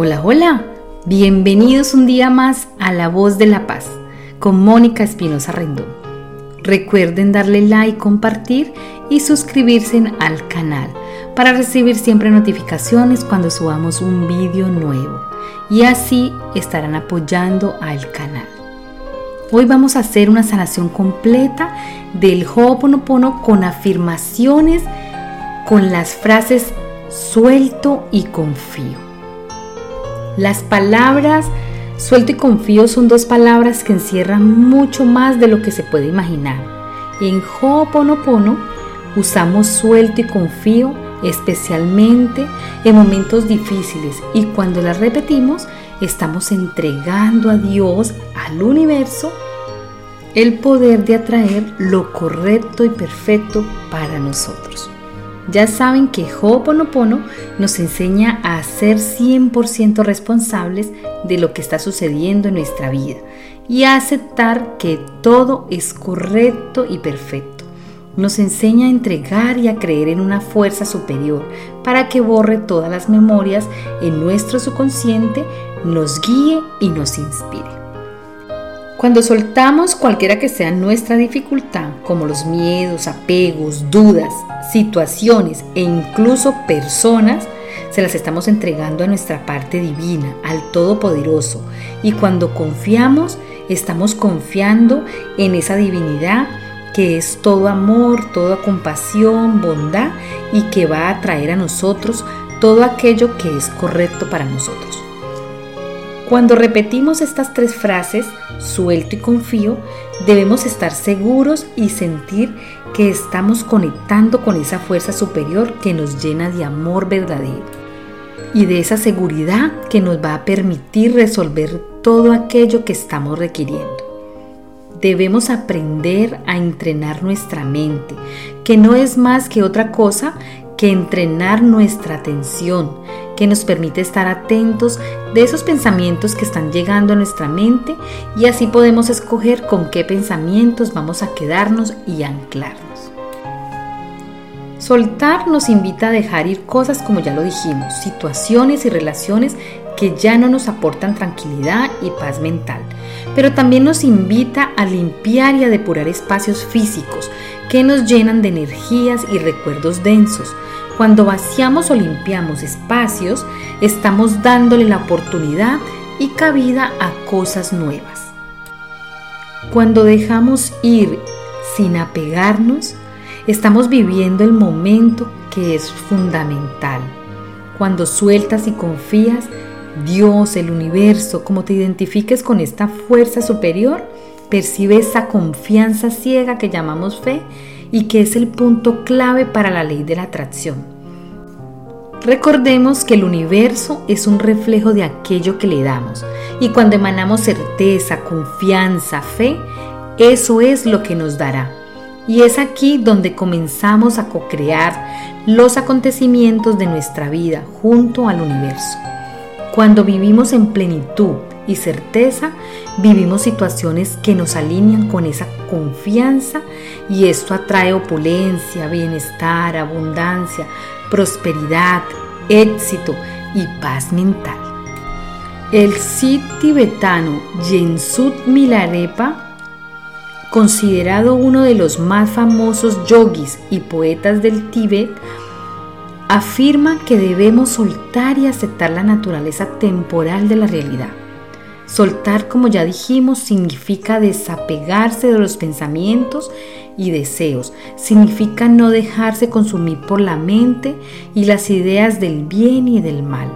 Hola, hola. Bienvenidos un día más a La Voz de la Paz con Mónica Espinosa Rendón. Recuerden darle like, compartir y suscribirse al canal para recibir siempre notificaciones cuando subamos un vídeo nuevo y así estarán apoyando al canal. Hoy vamos a hacer una sanación completa del Ho'oponopono con afirmaciones con las frases suelto y confío. Las palabras suelto y confío son dos palabras que encierran mucho más de lo que se puede imaginar. En Ho'oponopono usamos suelto y confío especialmente en momentos difíciles y cuando las repetimos estamos entregando a Dios, al universo, el poder de atraer lo correcto y perfecto para nosotros. Ya saben que Ho'oponopono nos enseña a ser 100% responsables de lo que está sucediendo en nuestra vida y a aceptar que todo es correcto y perfecto. Nos enseña a entregar y a creer en una fuerza superior para que borre todas las memorias en nuestro subconsciente, nos guíe y nos inspire. Cuando soltamos cualquiera que sea nuestra dificultad, como los miedos, apegos, dudas, situaciones e incluso personas, se las estamos entregando a nuestra parte divina, al Todopoderoso. Y cuando confiamos, estamos confiando en esa divinidad que es todo amor, toda compasión, bondad y que va a traer a nosotros todo aquello que es correcto para nosotros. Cuando repetimos estas tres frases, suelto y confío, debemos estar seguros y sentir que estamos conectando con esa fuerza superior que nos llena de amor verdadero y de esa seguridad que nos va a permitir resolver todo aquello que estamos requiriendo. Debemos aprender a entrenar nuestra mente, que no es más que otra cosa que entrenar nuestra atención, que nos permite estar atentos de esos pensamientos que están llegando a nuestra mente y así podemos escoger con qué pensamientos vamos a quedarnos y anclarnos. Soltar nos invita a dejar ir cosas como ya lo dijimos, situaciones y relaciones que ya no nos aportan tranquilidad y paz mental, pero también nos invita a limpiar y a depurar espacios físicos que nos llenan de energías y recuerdos densos, cuando vaciamos o limpiamos espacios, estamos dándole la oportunidad y cabida a cosas nuevas. Cuando dejamos ir sin apegarnos, estamos viviendo el momento que es fundamental. Cuando sueltas y confías, Dios, el universo, como te identifiques con esta fuerza superior, percibe esa confianza ciega que llamamos fe y que es el punto clave para la ley de la atracción. Recordemos que el universo es un reflejo de aquello que le damos y cuando emanamos certeza, confianza, fe, eso es lo que nos dará. Y es aquí donde comenzamos a co-crear los acontecimientos de nuestra vida junto al universo. Cuando vivimos en plenitud y certeza, vivimos situaciones que nos alinean con esa confianza y esto atrae opulencia, bienestar, abundancia, prosperidad, éxito y paz mental. El Sid tibetano Yensud Milarepa, considerado uno de los más famosos yogis y poetas del Tíbet, afirma que debemos soltar y aceptar la naturaleza temporal de la realidad Soltar, como ya dijimos, significa desapegarse de los pensamientos y deseos. Significa no dejarse consumir por la mente y las ideas del bien y del mal.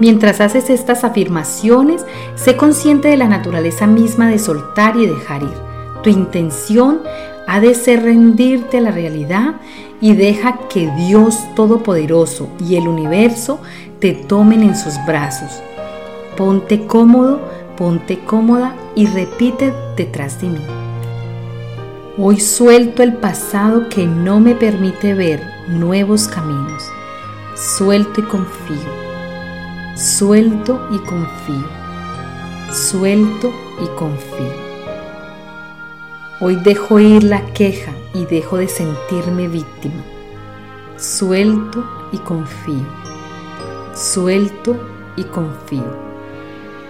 Mientras haces estas afirmaciones, sé consciente de la naturaleza misma de soltar y dejar ir. Tu intención ha de ser rendirte a la realidad y deja que Dios Todopoderoso y el universo te tomen en sus brazos Ponte cómodo, ponte cómoda y repite detrás de mí. Hoy suelto el pasado que no me permite ver nuevos caminos. Suelto y confío. Suelto y confío. Suelto y confío. Hoy dejo ir la queja y dejo de sentirme víctima. Suelto y confío Suelto y confío.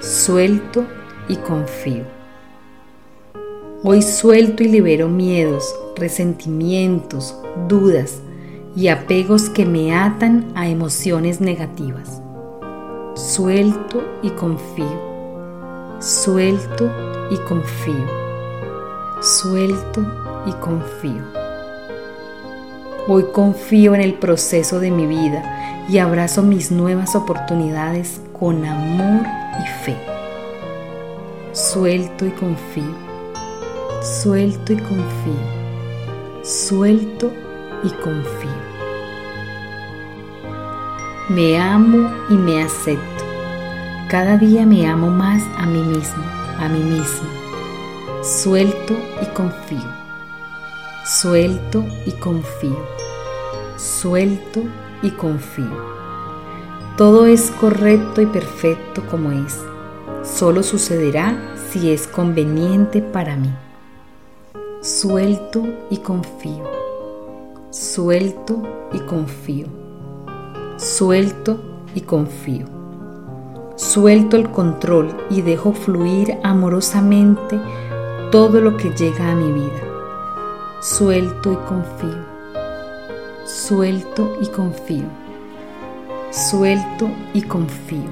Suelto y confío. Hoy suelto y libero miedos, resentimientos, dudas y apegos que me atan a emociones negativas. Suelto y confío. Suelto y confío. Suelto y confío. Hoy confío en el proceso de mi vida y abrazo mis nuevas oportunidades con amor y fe. Suelto y confío. Suelto y confío. Suelto y confío. Me amo y me acepto. Cada día me amo más a mí mismo, a mí misma. Suelto y confío. Suelto y confío. Suelto y confío. Todo es correcto y perfecto como es. Solo sucederá si es conveniente para mí. Suelto y confío. Suelto y confío. Suelto y confío. Suelto el control y dejo fluir amorosamente todo lo que llega a mi vida. Suelto y confío. Suelto y confío. Suelto y confío.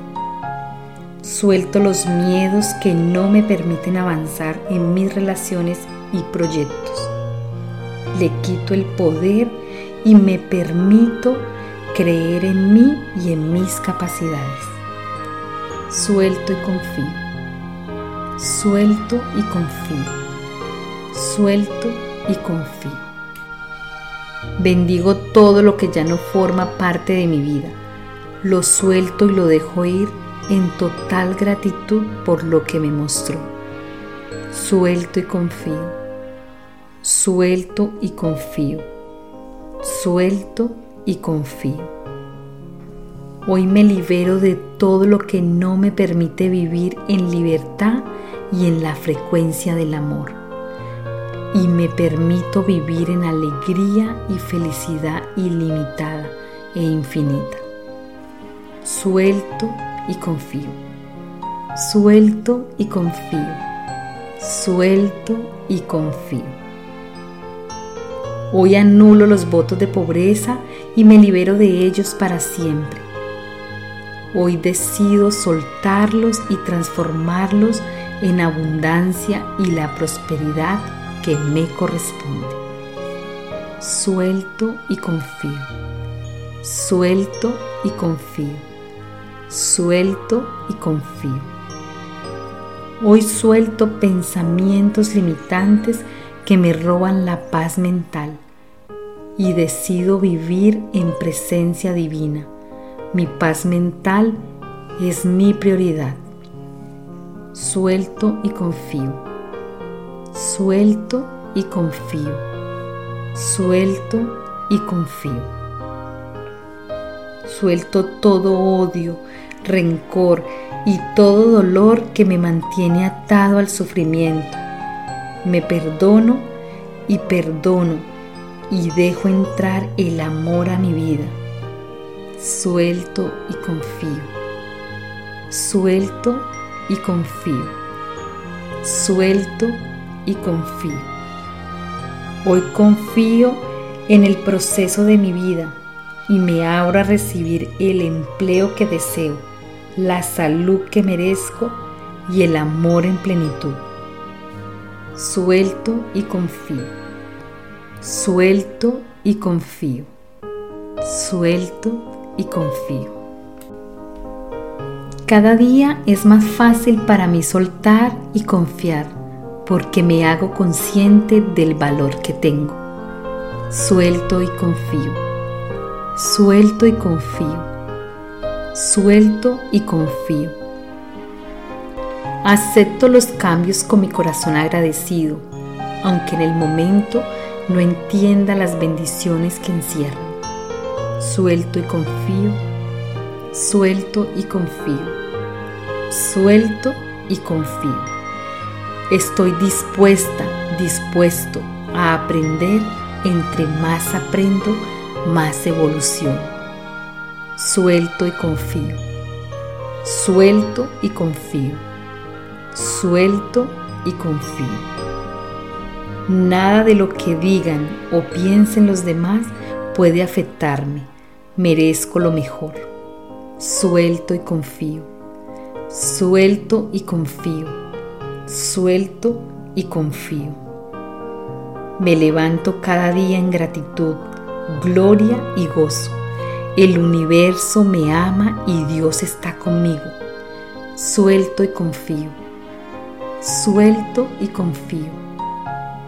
Suelto los miedos que no me permiten avanzar en mis relaciones y proyectos. Le quito el poder y me permito creer en mí y en mis capacidades. Suelto y confío. Suelto y confío. Suelto y confío. Bendigo todo lo que ya no forma parte de mi vida. Lo suelto y lo dejo ir en total gratitud por lo que me mostró. Suelto y confío. Suelto y confío. Suelto y confío. Hoy me libero de todo lo que no me permite vivir en libertad y en la frecuencia del amor. Y me permito vivir en alegría y felicidad ilimitada e infinita. Suelto y confío. Suelto y confío. Suelto y confío. Hoy anulo los votos de pobreza y me libero de ellos para siempre. Hoy decido soltarlos y transformarlos en abundancia y la prosperidad que me corresponde. Suelto y confío. Suelto y confío suelto y confío. Hoy suelto pensamientos limitantes que me roban la paz mental y decido vivir en presencia divina. Mi paz mental es mi prioridad. Suelto y confío. Suelto y confío. Suelto y confío. Suelto todo odio, rencor y todo dolor que me mantiene atado al sufrimiento. Me perdono y perdono y dejo entrar el amor a mi vida. Suelto y confío. Suelto y confío. Suelto y confío. Hoy confío en el proceso de mi vida y me abro a recibir el empleo que deseo la salud que merezco y el amor en plenitud. Suelto y confío. Suelto y confío. Suelto y confío. Cada día es más fácil para mí soltar y confiar porque me hago consciente del valor que tengo. Suelto y confío. Suelto y confío suelto y confío. Acepto los cambios con mi corazón agradecido, aunque en el momento no entienda las bendiciones que encierran. Suelto y confío, suelto y confío, suelto y confío. Estoy dispuesta, dispuesto a aprender. Entre más aprendo, más evolución Suelto y confío. Suelto y confío. Suelto y confío. Nada de lo que digan o piensen los demás puede afectarme. Merezco lo mejor. Suelto y confío. Suelto y confío. Suelto y confío. Me levanto cada día en gratitud, gloria y gozo. El universo me ama y Dios está conmigo. Suelto y confío. Suelto y confío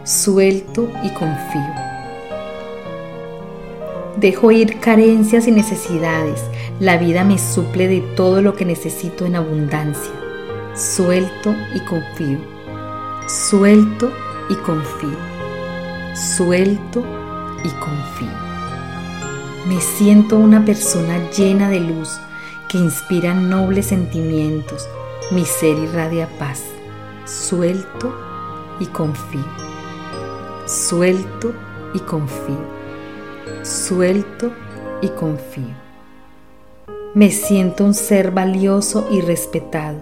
suelto y confío. Dejo ir carencias y necesidades. La vida me suple de todo lo que necesito en abundancia. Suelto y confío. Suelto y confío. Suelto y confío. Me siento una persona llena de luz que inspira nobles sentimientos. Mi ser irradia paz. Suelto y confío suelto y confío, suelto y confío. Me siento un ser valioso y respetado.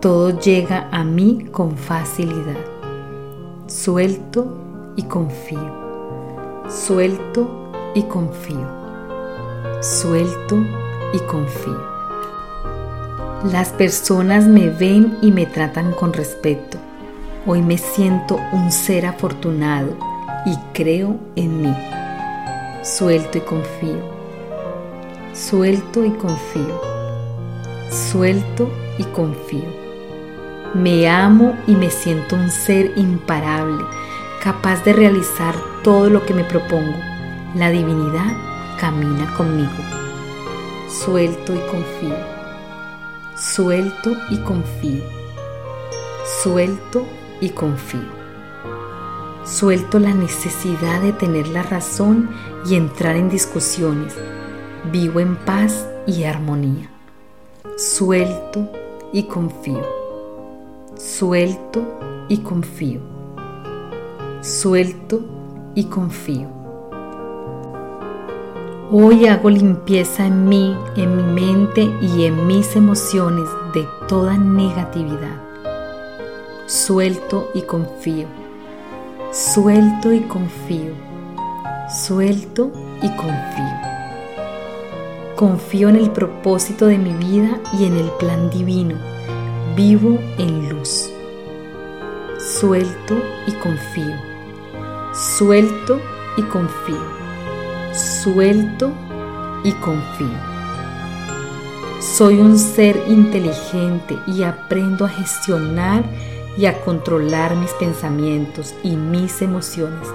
Todo llega a mí con facilidad. Suelto y confío. Suelto y confío. Suelto y confío. Las personas me ven y me tratan con respeto. Hoy me siento un ser afortunado y creo en mí. Suelto y confío. Suelto y confío. Suelto y confío. Me amo y me siento un ser imparable, capaz de realizar todo lo que me propongo. La divinidad camina conmigo. Suelto y confío. Suelto y confío. Suelto y confío. Suelto la necesidad de tener la razón y entrar en discusiones. Vivo en paz y armonía. Suelto y confío. Suelto y confío. Suelto y confío. Hoy hago limpieza en mí, en mi mente y en mis emociones de toda negatividad suelto y confío, suelto y confío, suelto y confío. Confío en el propósito de mi vida y en el plan divino. Vivo en luz. Suelto y confío. Suelto y confío. Suelto y confío. Soy un ser inteligente y aprendo a gestionar y a controlar mis pensamientos y mis emociones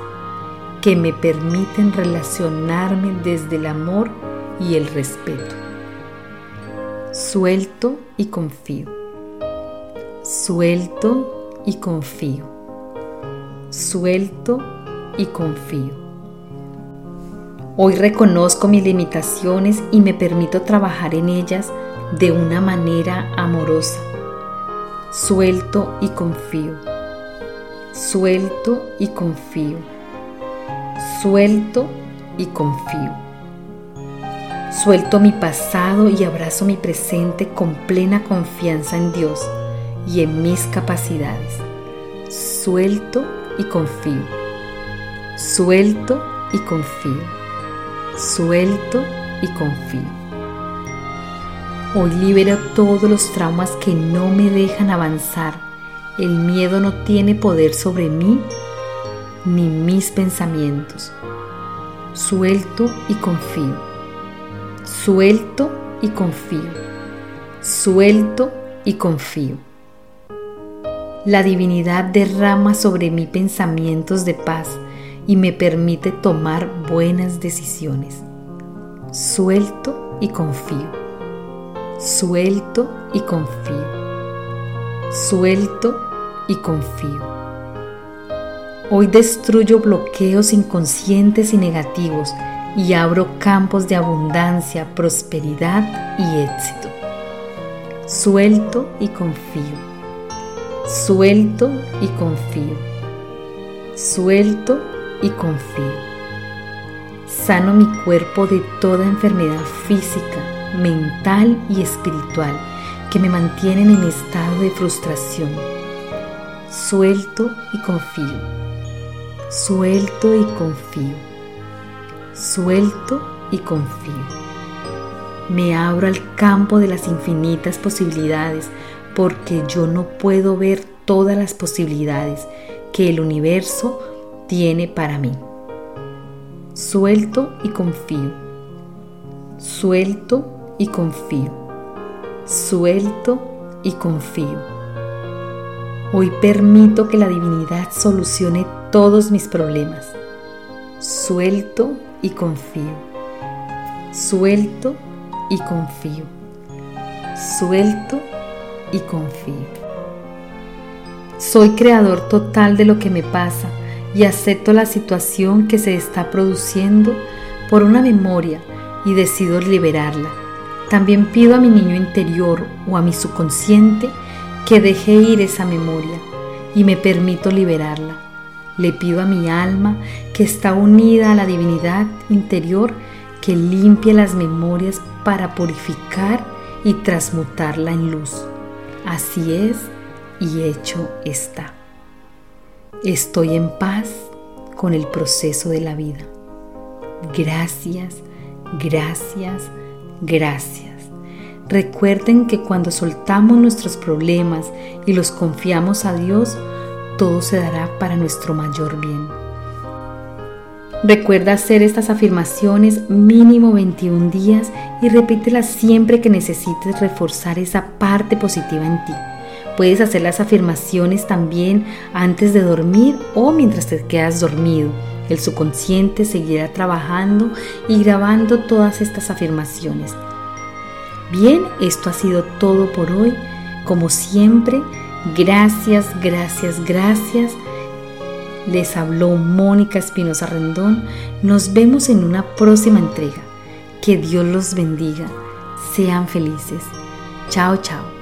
que me permiten relacionarme desde el amor y el respeto. Suelto y confío. Suelto y confío. Suelto y confío. Hoy reconozco mis limitaciones y me permito trabajar en ellas de una manera amorosa Suelto y confío. Suelto y confío. Suelto y confío. Suelto mi pasado y abrazo mi presente con plena confianza en Dios y en mis capacidades. Suelto y confío. Suelto y confío. Suelto y confío. Hoy libero todos los traumas que no me dejan avanzar. El miedo no tiene poder sobre mí ni mis pensamientos. Suelto y confío. Suelto y confío. Suelto y confío. La divinidad derrama sobre mí pensamientos de paz y me permite tomar buenas decisiones. Suelto y confío suelto y confío, suelto y confío. Hoy destruyo bloqueos inconscientes y negativos y abro campos de abundancia, prosperidad y éxito. Suelto y confío. Suelto y confío. Suelto y confío. Sano mi cuerpo de toda enfermedad física, mental y espiritual que me mantienen en estado de frustración. Suelto y confío. Suelto y confío. Suelto y confío. Me abro al campo de las infinitas posibilidades porque yo no puedo ver todas las posibilidades que el universo tiene para mí. Suelto y confío. Suelto y confío. Suelto y confío. Hoy permito que la divinidad solucione todos mis problemas. Suelto y confío. Suelto y confío. Suelto y confío. Soy creador total de lo que me pasa y acepto la situación que se está produciendo por una memoria y decido liberarla. También pido a mi niño interior o a mi subconsciente que deje ir esa memoria y me permito liberarla. Le pido a mi alma que está unida a la divinidad interior que limpie las memorias para purificar y transmutarla en luz. Así es y hecho está. Estoy en paz con el proceso de la vida. Gracias, gracias, gracias. Recuerden que cuando soltamos nuestros problemas y los confiamos a Dios, todo se dará para nuestro mayor bien. Recuerda hacer estas afirmaciones mínimo 21 días y repítelas siempre que necesites reforzar esa parte positiva en ti. Puedes hacer las afirmaciones también antes de dormir o mientras te quedas dormido. El subconsciente seguirá trabajando y grabando todas estas afirmaciones. Bien, esto ha sido todo por hoy. Como siempre, gracias, gracias, gracias. Les habló Mónica Espinosa Rendón. Nos vemos en una próxima entrega. Que Dios los bendiga. Sean felices. Chao, chao.